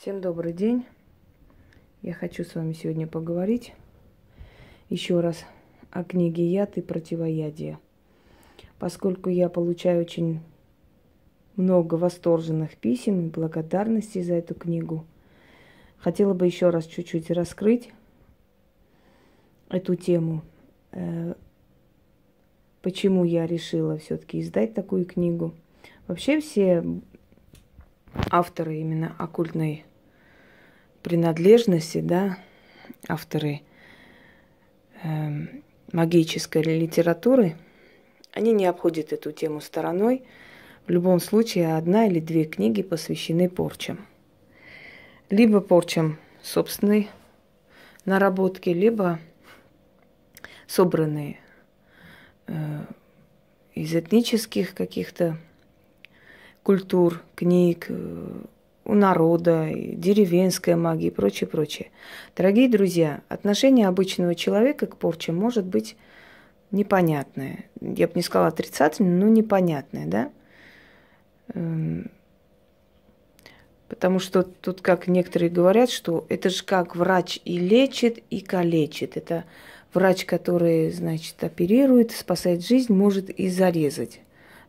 Всем добрый день. Я хочу с вами сегодня поговорить еще раз о книге «Яд и противоядие». Поскольку я получаю очень много восторженных писем и благодарности за эту книгу, хотела бы еще раз чуть-чуть раскрыть эту тему. Э, почему я решила все-таки издать такую книгу? Вообще все авторы именно оккультной принадлежности, да, авторы э, магической литературы, они не обходят эту тему стороной. В любом случае, одна или две книги посвящены порчам. Либо порчам собственной наработки, либо собранные э, из этнических каких-то культур, книг, э, у народа, деревенская магия и прочее, прочее. Дорогие друзья, отношение обычного человека к порче может быть непонятное. Я бы не сказала отрицательное, но непонятное, да? Эм, потому что тут, как некоторые говорят, что это же как врач и лечит, и калечит. Это врач, который, значит, оперирует, спасает жизнь, может и зарезать.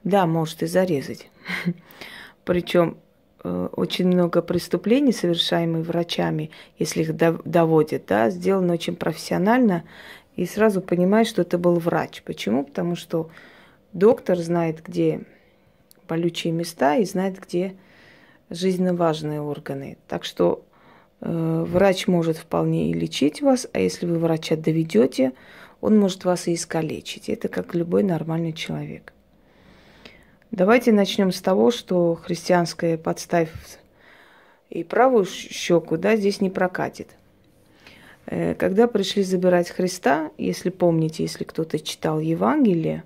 Да, может и зарезать. Причем очень много преступлений, совершаемых врачами, если их доводят, да, сделано очень профессионально, и сразу понимаешь, что это был врач. Почему? Потому что доктор знает, где болючие места и знает, где жизненно важные органы. Так что э, врач может вполне и лечить вас, а если вы врача доведете, он может вас и искалечить. Это как любой нормальный человек. Давайте начнем с того, что христианская подставь и правую щеку, да, здесь не прокатит. Э, когда пришли забирать Христа, если помните, если кто-то читал Евангелие,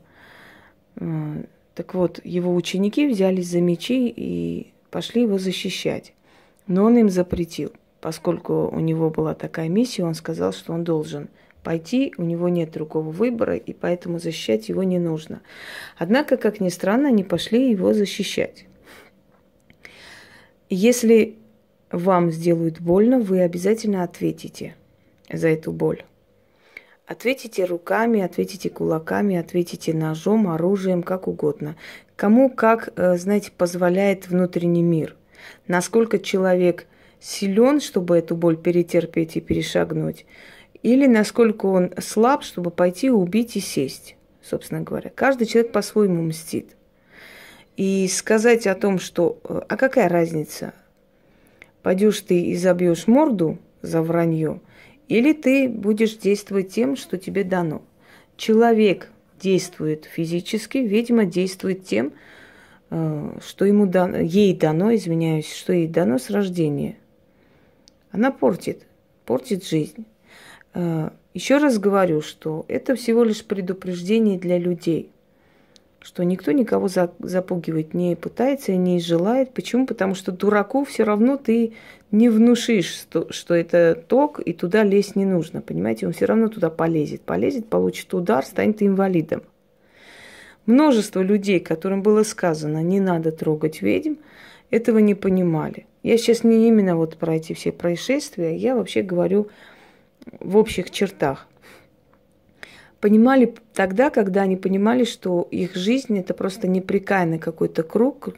э, так вот, его ученики взялись за мечи и пошли его защищать. Но он им запретил, поскольку у него была такая миссия, он сказал, что он должен – пойти, у него нет другого выбора, и поэтому защищать его не нужно. Однако, как ни странно, они пошли его защищать. Если вам сделают больно, вы обязательно ответите за эту боль. Ответите руками, ответите кулаками, ответите ножом, оружием, как угодно. Кому как, э, знаете, позволяет внутренний мир. Насколько человек силен, чтобы эту боль перетерпеть и перешагнуть, или насколько он слаб, чтобы пойти убить и сесть, собственно говоря. Каждый человек по-своему мстит. И сказать о том, что... Э, а какая разница? Пойдешь ты и забьешь морду за вранье, или ты будешь действовать тем, что тебе дано. Человек действует физически, видимо, действует тем, э, что ему дано, ей дано, извиняюсь, что ей дано с рождения. Она портит, портит жизнь. Э, Еще раз говорю, что это всего лишь предупреждение для людей, что никто никого запугивать не пытается и не желает. Почему? Потому что дураку все равно ты не внушишь, что, что это ток, и туда лезть не нужно. Понимаете, он все равно туда полезет. Полезет, получит удар, станет инвалидом. Множество людей, которым было сказано, не надо трогать ведьм, этого не понимали. Я сейчас не именно вот про эти все происшествия, я вообще говорю в общих чертах. Понимали тогда, когда они понимали, что их жизнь это просто непрекаянный какой-то круг,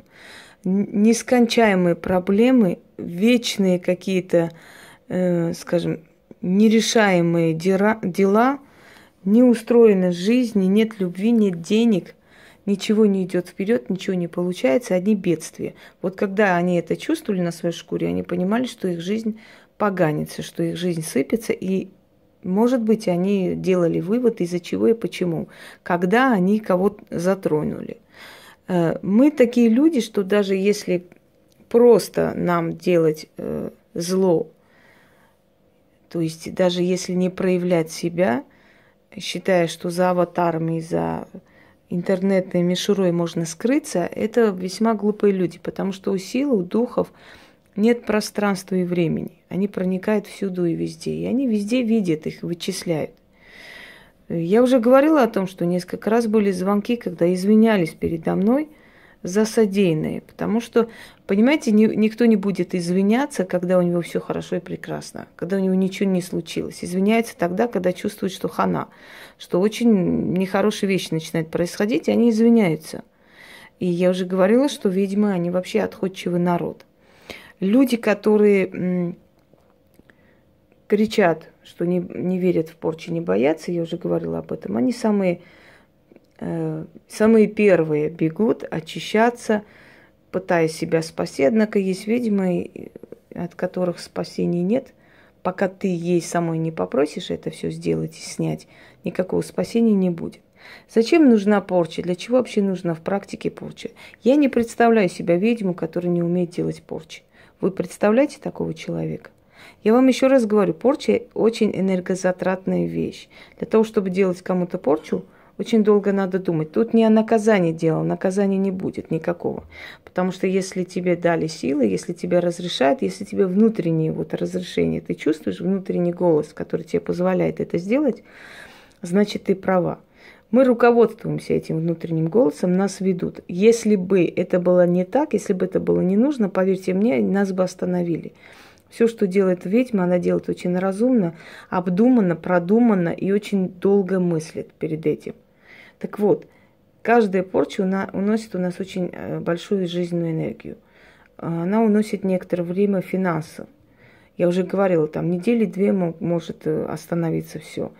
нескончаемые проблемы, вечные какие-то, э, скажем, нерешаемые дела, дела, не устроена жизнь, нет любви, нет денег, ничего не идет вперед, ничего не получается, одни бедствия. Вот когда они это чувствовали на своей шкуре, они понимали, что их жизнь поганится, что их жизнь сыпется, и, может быть, они делали вывод, из-за чего и почему, когда они кого-то затронули. Э, мы такие люди, что даже если просто нам делать э, зло, то есть даже если не проявлять себя, считая, что за аватарами, за интернетной мишурой можно скрыться, это весьма глупые люди, потому что у сил, у духов – нет пространства и времени. Они проникают всюду и везде. И они везде видят их, вычисляют. Я уже говорила о том, что несколько раз были звонки, когда извинялись передо мной за содеянное. Потому что, понимаете, ни, никто не будет извиняться, когда у него все хорошо и прекрасно, когда у него ничего не случилось. Извиняется тогда, когда чувствует, что хана, что очень нехорошие вещи начинают происходить, и они извиняются. И я уже говорила, что ведьмы, они вообще отходчивый народ. Люди, которые кричат, что не, не верят в порчи, не боятся, я уже говорила об этом, они самые Э, самые первые бегут очищаться, пытаясь себя спасти. Однако есть ведьмы, от которых спасения нет. Пока ты ей самой не попросишь это все сделать и снять, никакого спасения не будет. Зачем нужна порча? Для чего вообще нужна в практике порча? Я не представляю себя ведьму, которая не умеет делать порчи. Вы представляете такого человека? Я вам еще раз говорю, порча очень энергозатратная вещь. Для того, чтобы делать кому-то порчу – очень долго надо думать. Тут не о наказании дело, наказания не будет никакого. Потому что если тебе дали силы, если тебе разрешают, если тебе внутреннее вот разрешение, ты чувствуешь внутренний голос, который тебе позволяет это сделать, значит ты права. Мы руководствуемся этим внутренним голосом, нас ведут. Если бы это было не так, если бы это было не нужно, поверьте мне, нас бы остановили. Все, что делает ведьма, она делает очень разумно, обдуманно, продуманно и очень долго мыслит перед этим. Так вот, каждая порча уносит у нас очень э, большую жизненную энергию. Она уносит некоторое время финансов. Я уже говорила, там недели две может э, остановиться все.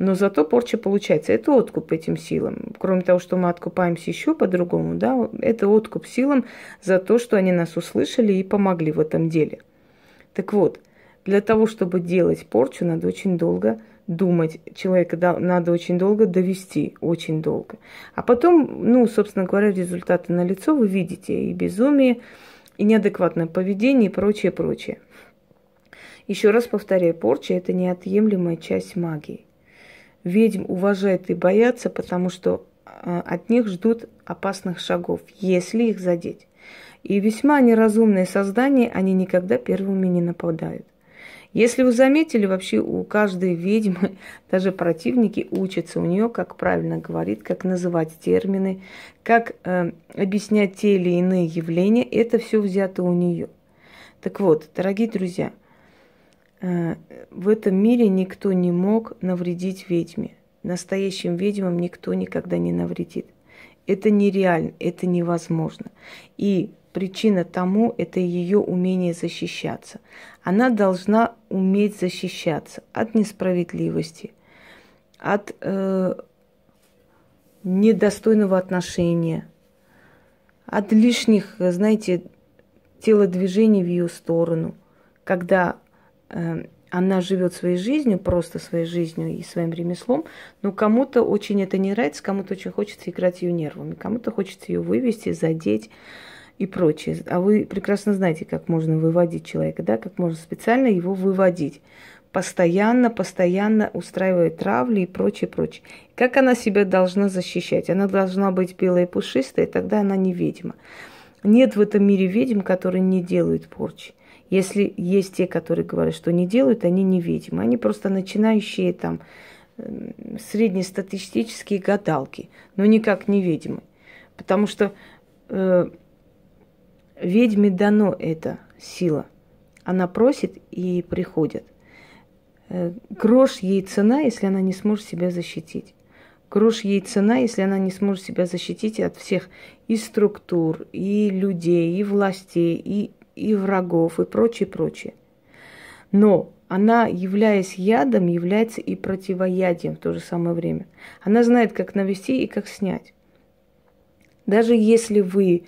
Но зато порча получается. Это откуп этим силам. Кроме того, что мы откупаемся еще по-другому, да, это откуп силам за то, что они нас услышали и помогли в этом деле. Так вот, для того, чтобы делать порчу, надо очень долго думать. Человека надо очень долго довести, очень долго. А потом, ну, собственно говоря, результаты на лицо вы видите. И безумие, и неадекватное поведение, и прочее, прочее. Еще раз повторяю, порча – это неотъемлемая часть магии. Ведьм уважают и боятся, потому что а, от них ждут опасных шагов, если их задеть. И весьма неразумные создания, они никогда первыми не нападают. Если вы заметили, вообще у каждой ведьмы, даже противники учатся у нее, как правильно говорит, как называть термины, как э, объяснять те или иные явления. Это все взято у нее. Так вот, дорогие друзья, э, в этом мире никто не мог навредить ведьме. Настоящим ведьмам никто никогда не навредит. Это нереально, это невозможно. И причина тому – это ее умение защищаться. Она должна уметь защищаться от несправедливости, от э, недостойного отношения, от лишних, знаете, телодвижений в ее сторону, когда э, она живет своей жизнью, просто своей жизнью и своим ремеслом, но кому-то очень это не нравится, кому-то очень хочется играть ее нервами, кому-то хочется ее вывести, задеть, и прочее. А вы прекрасно знаете, как можно выводить человека, да, как можно специально его выводить. Постоянно, постоянно устраивая травли и прочее, прочее. Как она себя должна защищать? Она должна быть белая и пушистая, тогда она не ведьма. Нет в этом мире ведьм, которые не делают порчи. Если есть те, которые говорят, что не делают, они не ведьмы. Они просто начинающие там среднестатистические гадалки, но никак не ведьмы. Потому что э, Ведьме дано это сила. Она просит и приходит. Э, грош ей цена, если она не сможет себя защитить. Грош ей цена, если она не сможет себя защитить от всех и структур, и людей, и властей, и, и врагов, и прочее, прочее. Но она, являясь ядом, является и противоядием в то же самое время. Она знает, как навести и как снять. Даже если вы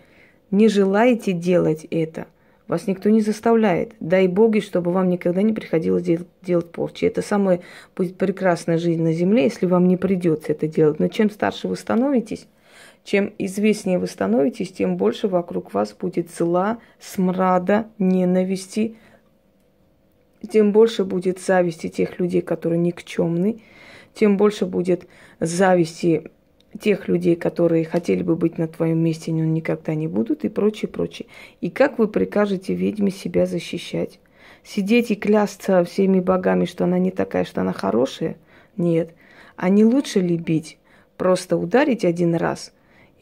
не желаете делать это, вас никто не заставляет. Дай боги, чтобы вам никогда не приходилось дел- делать порчи. Это самая будет прекрасная жизнь на земле, если вам не придется это делать. Но чем старше вы становитесь, чем известнее вы становитесь, тем больше вокруг вас будет зла, смрада, ненависти, тем больше будет зависти тех людей, которые никчемны, тем больше будет зависти тех людей, которые хотели бы быть на твоем месте, но никогда не будут, и прочее, прочее. И как вы прикажете ведьме себя защищать? Сидеть и клясться всеми богами, что она не такая, что она хорошая? Нет. А не лучше ли бить? Просто ударить один раз,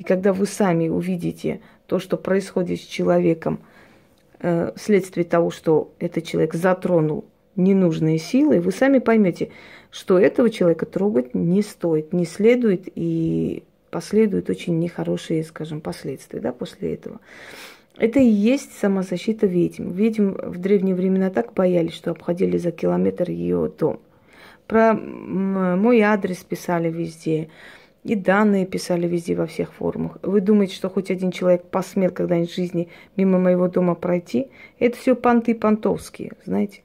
И когда вы сами увидите то, что происходит с человеком, э, вследствие того, что этот человек затронул ненужные силы, вы сами поймете, что этого человека трогать не стоит, не следует и последуют очень нехорошие, скажем, последствия да, после этого. Это и есть самозащита ведьм. Ведьм в древние времена так боялись, что обходили за километр ее дом. Про мой адрес писали везде. И данные писали везде во всех форумах. Вы думаете, что хоть один человек посмел когда-нибудь в жизни мимо моего дома пройти? Это все понты понтовские, знаете.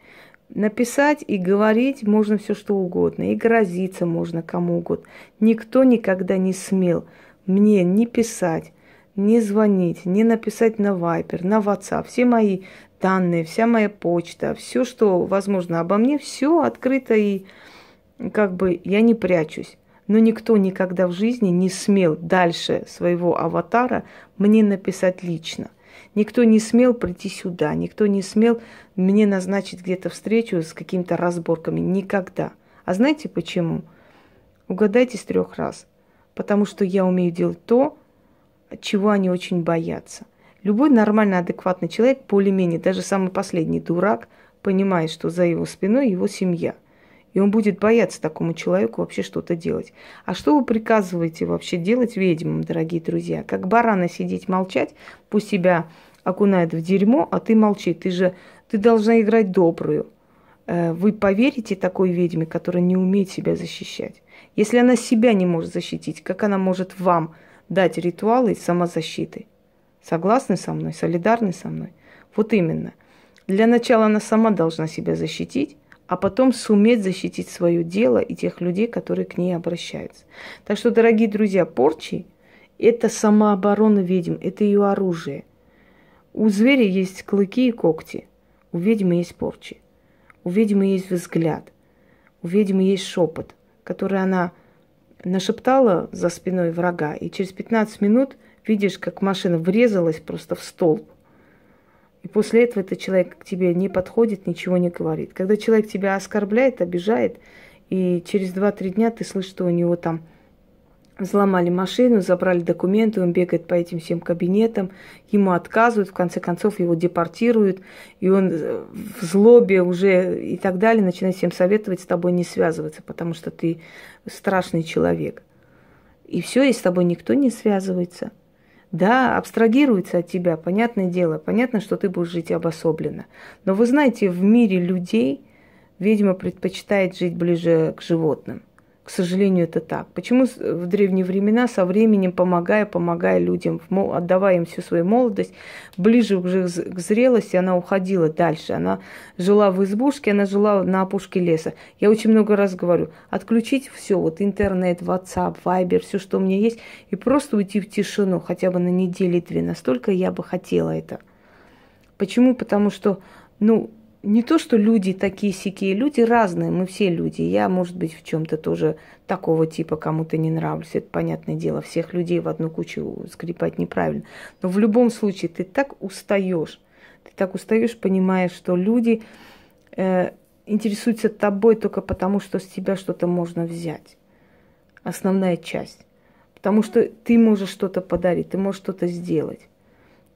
Написать и говорить можно все что угодно, и грозиться можно кому угодно. Никто никогда не смел мне не писать, не звонить, не написать на Вайпер, на WhatsApp. Все мои данные, вся моя почта, все, что возможно обо мне, все открыто и как бы я не прячусь. Но никто никогда в жизни не смел дальше своего аватара мне написать лично. Никто не смел прийти сюда, никто не смел мне назначить где-то встречу с какими-то разборками. Никогда. А знаете почему? Угадайте с трех раз. Потому что я умею делать то, чего они очень боятся. Любой нормальный, адекватный человек, более-менее, даже самый последний дурак, понимает, что за его спиной его семья – и он будет бояться такому человеку вообще что-то делать. А что вы приказываете вообще делать ведьмам, дорогие друзья? Как барана сидеть молчать, пусть себя окунает в дерьмо, а ты молчи. Ты же ты должна играть добрую. Э, вы поверите такой ведьме, которая не умеет себя защищать? Если она себя не может защитить, как она может вам дать ритуалы самозащиты? Согласны со мной? Солидарны со мной? Вот именно. Для начала она сама должна себя защитить, а потом суметь защитить свое дело и тех людей, которые к ней обращаются. Так что, дорогие друзья, порчи – это самооборона ведьм, это ее оружие. У зверя есть клыки и когти, у ведьмы есть порчи, у ведьмы есть взгляд, у ведьмы есть шепот, который она нашептала за спиной врага, и через 15 минут видишь, как машина врезалась просто в столб. И после этого этот человек к тебе не подходит, ничего не говорит. Когда человек тебя оскорбляет, обижает, и через 2-3 дня ты слышишь, что у него там взломали машину, забрали документы, он бегает по этим всем кабинетам, ему отказывают, в конце концов его депортируют, и он в злобе уже и так далее начинает всем советовать с тобой не связываться, потому что ты страшный человек. И все, и с тобой никто не связывается – да, абстрагируется от тебя, понятное дело, понятно, что ты будешь жить обособленно. Но вы знаете, в мире людей ведьма предпочитает жить ближе к животным. К сожалению, это так. Почему в древние времена со временем, помогая, помогая людям, отдавая им всю свою молодость, ближе уже к зрелости, она уходила дальше. Она жила в избушке, она жила на опушке леса. Я очень много раз говорю, отключить все, вот интернет, WhatsApp, Viber, все, что у меня есть, и просто уйти в тишину хотя бы на неделю-две. Настолько я бы хотела это. Почему? Потому что, ну, не то, что люди такие сякие, люди разные, мы все люди. Я, может быть, в чем-то тоже такого типа кому-то не нравлюсь. Это понятное дело. Всех людей в одну кучу скрипать неправильно. Но в любом случае ты так устаешь. Ты так устаешь, понимая, что люди э, интересуются тобой только потому, что с тебя что-то можно взять. Основная часть. Потому что ты можешь что-то подарить, ты можешь что-то сделать.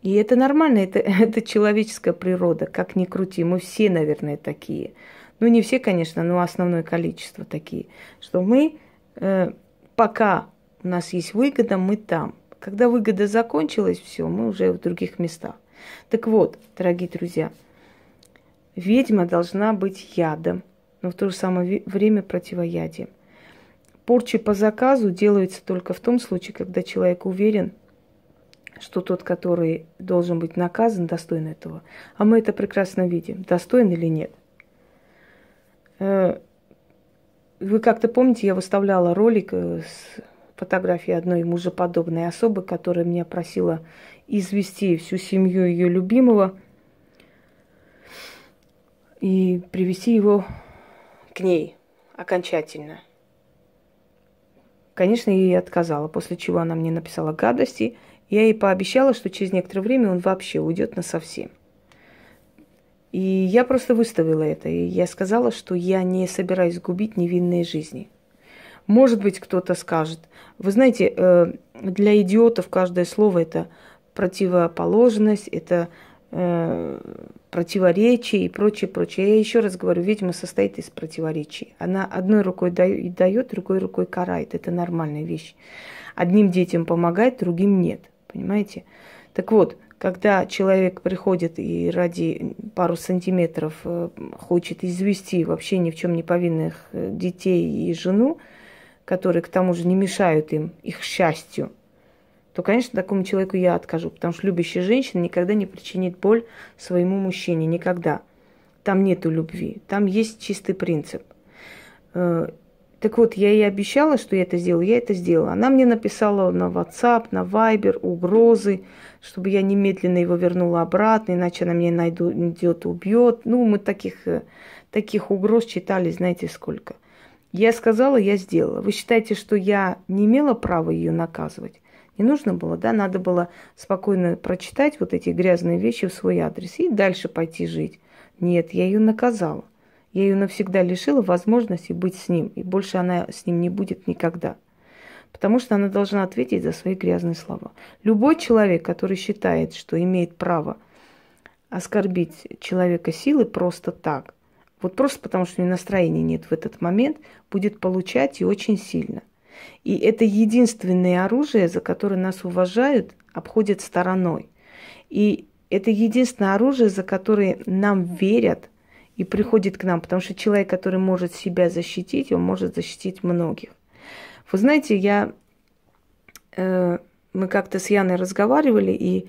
И это нормально, это, это человеческая природа, как ни крути. Мы все, наверное, такие. Ну, не все, конечно, но основное количество такие. Что мы, э, пока у нас есть выгода, мы там. Когда выгода закончилась, все, мы уже в других местах. Так вот, дорогие друзья, ведьма должна быть ядом, но в то же самое время противоядием. Порчи по заказу делаются только в том случае, когда человек уверен, что тот, который должен быть наказан, достоин этого. А мы это прекрасно видим, достоин или нет. Э, вы как-то помните, я выставляла ролик э, с фотографией одной мужеподобной особы, которая меня просила извести всю семью ее любимого и привести его к ней окончательно. Конечно, я ей отказала, после чего она мне написала гадости – я ей пообещала, что через некоторое время он вообще уйдет на совсем. И я просто выставила это. И я сказала, что я не собираюсь губить невинные жизни. Может быть, кто-то скажет, вы знаете, э, для идиотов каждое слово это противоположность, это э, противоречие и прочее, прочее. Я еще раз говорю, ведьма состоит из противоречий. Она одной рукой дает, дает, другой рукой карает. Это нормальная вещь. Одним детям помогает, другим нет. Понимаете? Так вот, когда человек приходит и ради пару сантиметров э, хочет извести вообще ни в чем не повинных э, детей и жену, которые к тому же не мешают им, их счастью, то, конечно, такому человеку я откажу, потому что любящая женщина никогда не причинит боль своему мужчине, никогда. Там нету любви, там есть чистый принцип. Так вот, я ей обещала, что я это сделаю, я это сделала. Она мне написала на WhatsApp, на Viber угрозы, чтобы я немедленно его вернула обратно, иначе она меня найдет, убьет. Ну, мы таких, э, таких угроз читали, знаете, сколько. Я сказала, я сделала. Вы считаете, что я не имела права ее наказывать? Не нужно было, да? Надо было спокойно прочитать вот эти грязные вещи в свой адрес и дальше пойти жить. Нет, я ее наказала. Я ее навсегда лишила возможности быть с ним, и больше она с ним не будет никогда. Потому что она должна ответить за свои грязные слова. Любой человек, который считает, что имеет право оскорбить человека силы просто так, вот просто потому, что у него настроения нет в этот момент, будет получать и очень сильно. И это единственное оружие, за которое нас уважают, обходят стороной. И это единственное оружие, за которое нам верят – и приходит к нам, потому что человек, который может себя защитить, он может защитить многих. Вы знаете, я, э, мы как-то с Яной разговаривали, и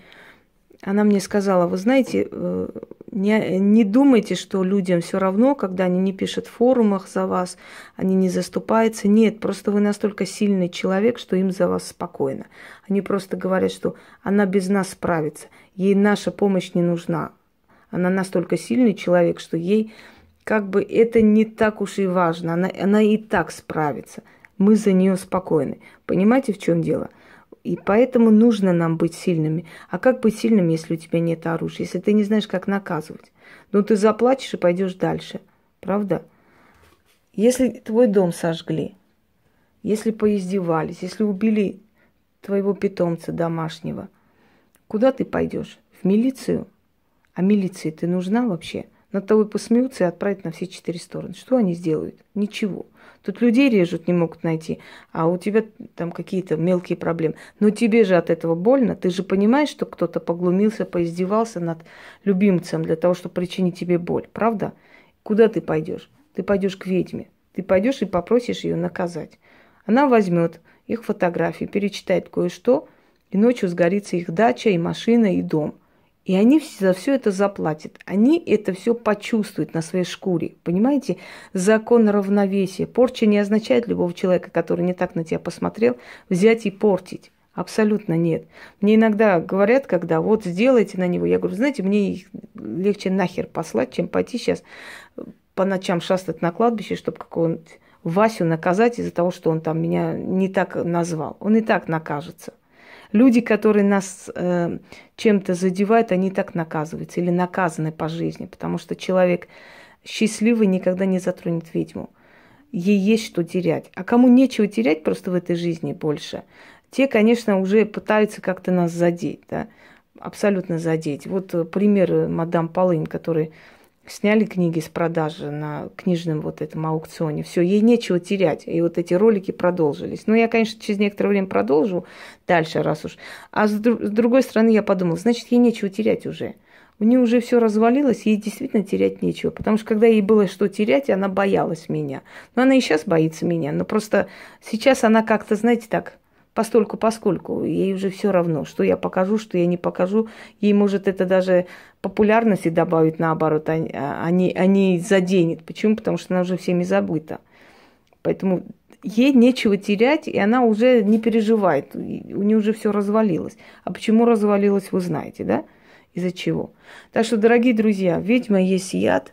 она мне сказала, вы знаете, э, не, не думайте, что людям все равно, когда они не пишут в форумах за вас, они не заступаются. Нет, просто вы настолько сильный человек, что им за вас спокойно. Они просто говорят, что она без нас справится, ей наша помощь не нужна. Она настолько сильный человек, что ей как бы это не так уж и важно. Она, она и так справится. Мы за нее спокойны. Понимаете, в чем дело? И поэтому нужно нам быть сильными. А как быть сильным, если у тебя нет оружия? Если ты не знаешь, как наказывать? Ну, ты заплатишь и пойдешь дальше. Правда? Если твой дом сожгли, если поиздевались, если убили твоего питомца домашнего, куда ты пойдешь? В милицию? А милиции ты нужна вообще? Над тобой посмеются и отправят на все четыре стороны. Что они сделают? Ничего. Тут людей режут, не могут найти, а у тебя там какие-то мелкие проблемы. Но тебе же от этого больно. Ты же понимаешь, что кто-то поглумился, поиздевался над любимцем для того, чтобы причинить тебе боль. Правда? Куда ты пойдешь? Ты пойдешь к ведьме. Ты пойдешь и попросишь ее наказать. Она возьмет их фотографии, перечитает кое-что, и ночью сгорится их дача, и машина, и дом. И они за все это заплатят. Они это все почувствуют на своей шкуре. Понимаете? Закон равновесия. Порча не означает любого человека, который не так на тебя посмотрел, взять и портить. Абсолютно нет. Мне иногда говорят, когда вот сделайте на него, я говорю, знаете, мне их легче нахер послать, чем пойти сейчас по ночам шастать на кладбище, чтобы какого-нибудь Васю наказать из-за того, что он там меня не так назвал. Он и так накажется. Люди, которые нас э, чем-то задевают, они так наказываются или наказаны по жизни, потому что человек счастливый никогда не затронет ведьму. Ей есть что терять. А кому нечего терять просто в этой жизни больше, те, конечно, уже пытаются как-то нас задеть, да, абсолютно задеть. Вот э, пример э, мадам Полынь, который сняли книги с продажи на книжном вот этом аукционе. Все, ей нечего терять. И вот эти ролики продолжились. Но я, конечно, через некоторое время продолжу дальше, раз уж. А с, друг, с другой стороны, я подумала, значит, ей нечего терять уже. У нее уже все развалилось, ей действительно терять нечего. Потому что когда ей было что терять, она боялась меня. Но она и сейчас боится меня. Но просто сейчас она как-то, знаете, так постольку поскольку. Ей уже все равно, что я покажу, что я не покажу. Ей может это даже популярности добавить, наоборот, а, а не, а не заденет. Почему? Потому что она уже всеми забыта. Поэтому ей нечего терять, и она уже не переживает. У нее уже все развалилось. А почему развалилось, вы знаете, да? Из-за чего? Так что, дорогие друзья, ведьма есть яд,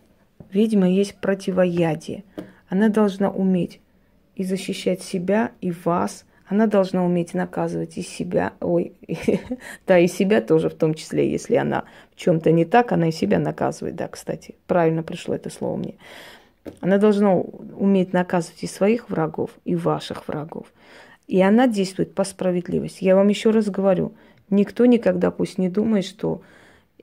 ведьма есть противоядие. Она должна уметь и защищать себя, и вас, она должна уметь наказывать и себя, ой, да, и себя тоже в том числе, если она в чем-то не так, она и себя наказывает, да, кстати, правильно пришло это слово мне. Она должна уметь наказывать и своих врагов, и ваших врагов. И она действует по справедливости. Я вам еще раз говорю, никто никогда пусть не думает, что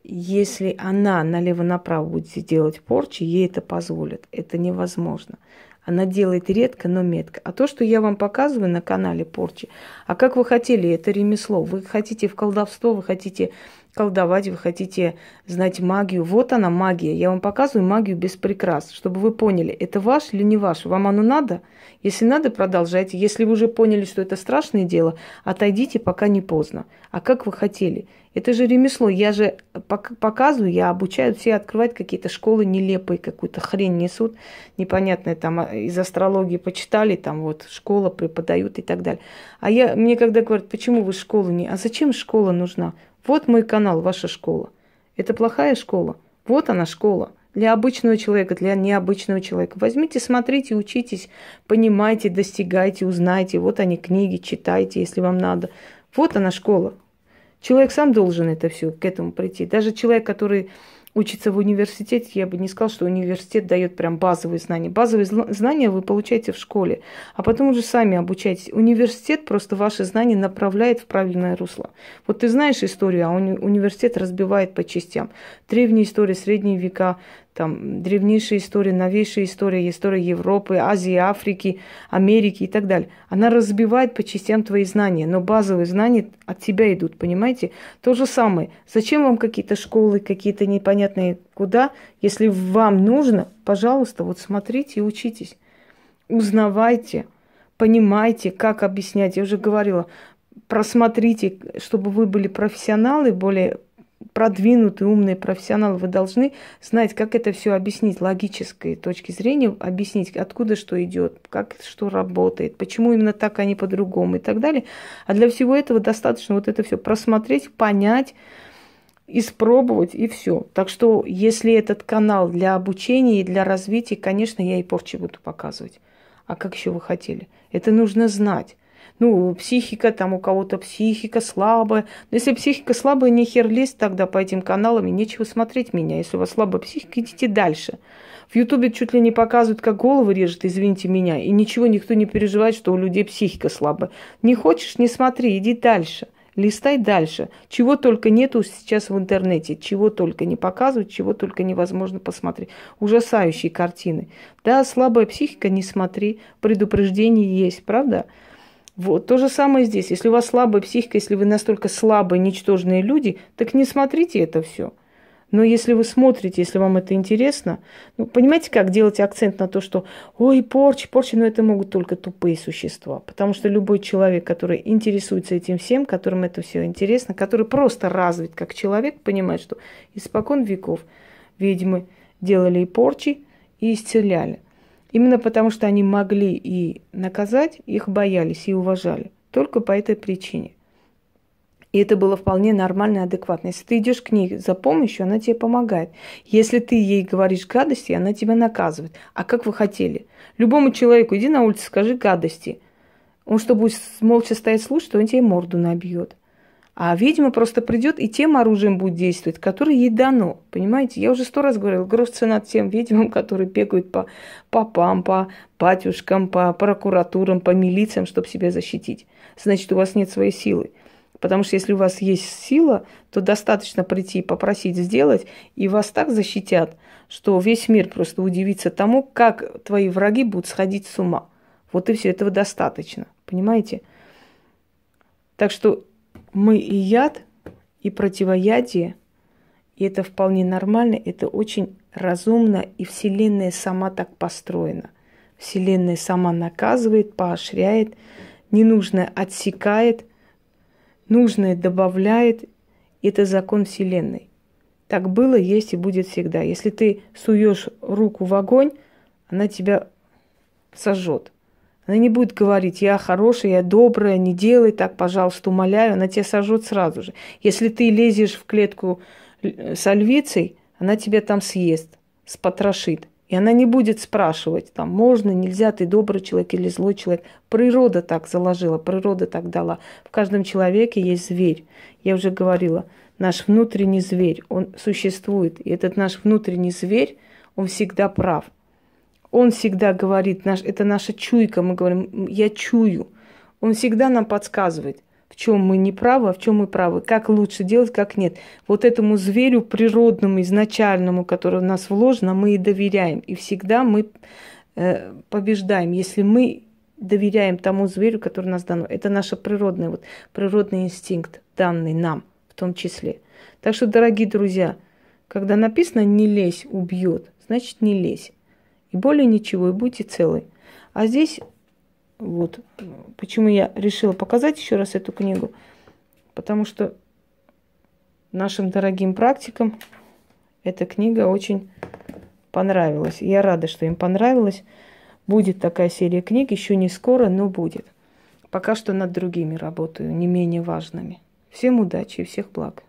если она налево-направо будет делать порчи, ей это позволят. Это невозможно. Она делает редко, но метко. А то, что я вам показываю на канале порчи, а как вы хотели, это ремесло. Вы хотите в колдовство, вы хотите колдовать, вы хотите знать магию. Вот она магия. Я вам показываю магию без прикрас, чтобы вы поняли, это ваш или не ваш. Вам оно надо? Если надо, продолжайте. Если вы уже поняли, что это страшное дело, отойдите, пока не поздно. А как вы хотели? Это же ремесло. Я же показываю, я обучаю все открывать какие-то школы нелепые, какую-то хрень несут, непонятное там а, из астрологии почитали, там вот школа преподают и так далее. А я, мне когда говорят, почему вы школу не... А зачем школа нужна? Вот мой канал, ваша школа. Это плохая школа. Вот она школа. Для обычного человека, для необычного человека. Возьмите, смотрите, учитесь, понимайте, достигайте, узнайте. Вот они книги, читайте, если вам надо. Вот она школа. Человек сам должен это все к этому прийти. Даже человек, который учится в университете, я бы не сказал, что университет дает прям базовые знания. Базовые знания вы получаете в школе, а потом уже сами обучаетесь. Университет просто ваши знания направляет в правильное русло. Вот ты знаешь историю, а уни- университет разбивает по частям. Древние истории, средние века, там древнейшая история, новейшая история, история Европы, Азии, Африки, Америки и так далее. Она разбивает по частям твои знания, но базовые знания от тебя идут, понимаете? То же самое. Зачем вам какие-то школы, какие-то непонятные куда? Если вам нужно, пожалуйста, вот смотрите и учитесь. Узнавайте, понимайте, как объяснять. Я уже говорила, просмотрите, чтобы вы были профессионалы, более продвинутый, умный профессионал, вы должны знать, как это все объяснить логической точки зрения, объяснить, откуда что идет, как что работает, почему именно так, а не по-другому и так далее. А для всего этого достаточно вот это все просмотреть, понять, испробовать и все. Так что, если этот канал для обучения и для развития, конечно, я и порчи буду показывать. А как еще вы хотели? Это нужно знать ну, психика, там у кого-то психика слабая. Но если психика слабая, не хер лезть тогда по этим каналам, и нечего смотреть меня. Если у вас слабая психика, идите дальше. В Ютубе чуть ли не показывают, как головы режет, извините меня, и ничего никто не переживает, что у людей психика слабая. Не хочешь, не смотри, иди дальше. Листай дальше. Чего только нету сейчас в интернете, чего только не показывают, чего только невозможно посмотреть. Ужасающие картины. Да, слабая психика, не смотри. Предупреждение есть, правда? Вот, то же самое здесь. Если у вас слабая психика, если вы настолько слабые, ничтожные люди, так не смотрите это все. Но если вы смотрите, если вам это интересно, ну, понимаете, как делать акцент на то, что ой, порчи, порчи, но это могут только тупые существа. Потому что любой человек, который интересуется этим всем, которым это все интересно, который просто развит как человек, понимает, что испокон веков ведьмы делали и порчи, и исцеляли. Именно потому, что они могли и наказать, их боялись и уважали. Только по этой причине. И это было вполне нормально и адекватно. Если ты идешь к ней за помощью, она тебе помогает. Если ты ей говоришь гадости, она тебя наказывает. А как вы хотели? Любому человеку иди на улицу, скажи гадости. Он что, будет молча стоять слушать, он тебе морду набьет. А ведьма просто придет и тем оружием будет действовать, которое ей дано. Понимаете? Я уже сто раз говорила, грош цена тем ведьмам, которые бегают по попам, по батюшкам, по прокуратурам, по милициям, чтобы себя защитить. Значит, у вас нет своей силы. Потому что если у вас есть сила, то достаточно прийти и попросить сделать, и вас так защитят, что весь мир просто удивится тому, как твои враги будут сходить с ума. Вот и все, этого достаточно. Понимаете? Так что мы и яд, и противоядие, и это вполне нормально, это очень разумно, и Вселенная сама так построена. Вселенная сама наказывает, поощряет, ненужное отсекает, нужное добавляет. Это закон Вселенной. Так было, есть и будет всегда. Если ты суешь руку в огонь, она тебя сожжет. Она не будет говорить, я хорошая, я добрая, не делай так, пожалуйста, умоляю. Она тебя сожжет сразу же. Если ты лезешь в клетку с львицей, она тебя там съест, спотрошит. И она не будет спрашивать, там, можно, нельзя, ты добрый человек или злой человек. Природа так заложила, природа так дала. В каждом человеке есть зверь. Я уже говорила, наш внутренний зверь, он существует. И этот наш внутренний зверь, он всегда прав. Он всегда говорит, наш, это наша чуйка, мы говорим, я чую. Он всегда нам подсказывает, в чем мы не правы, а в чем мы правы, как лучше делать, как нет. Вот этому зверю природному, изначальному, который в нас вложено, мы и доверяем. И всегда мы э, побеждаем, если мы доверяем тому зверю, который нас дано. Это наш природный, вот, природный инстинкт, данный нам в том числе. Так что, дорогие друзья, когда написано «не лезь, убьет», значит не лезь. И более ничего, и будьте целы. А здесь, вот, почему я решила показать еще раз эту книгу, потому что нашим дорогим практикам эта книга очень понравилась. Я рада, что им понравилась. Будет такая серия книг, еще не скоро, но будет. Пока что над другими работаю, не менее важными. Всем удачи и всех благ.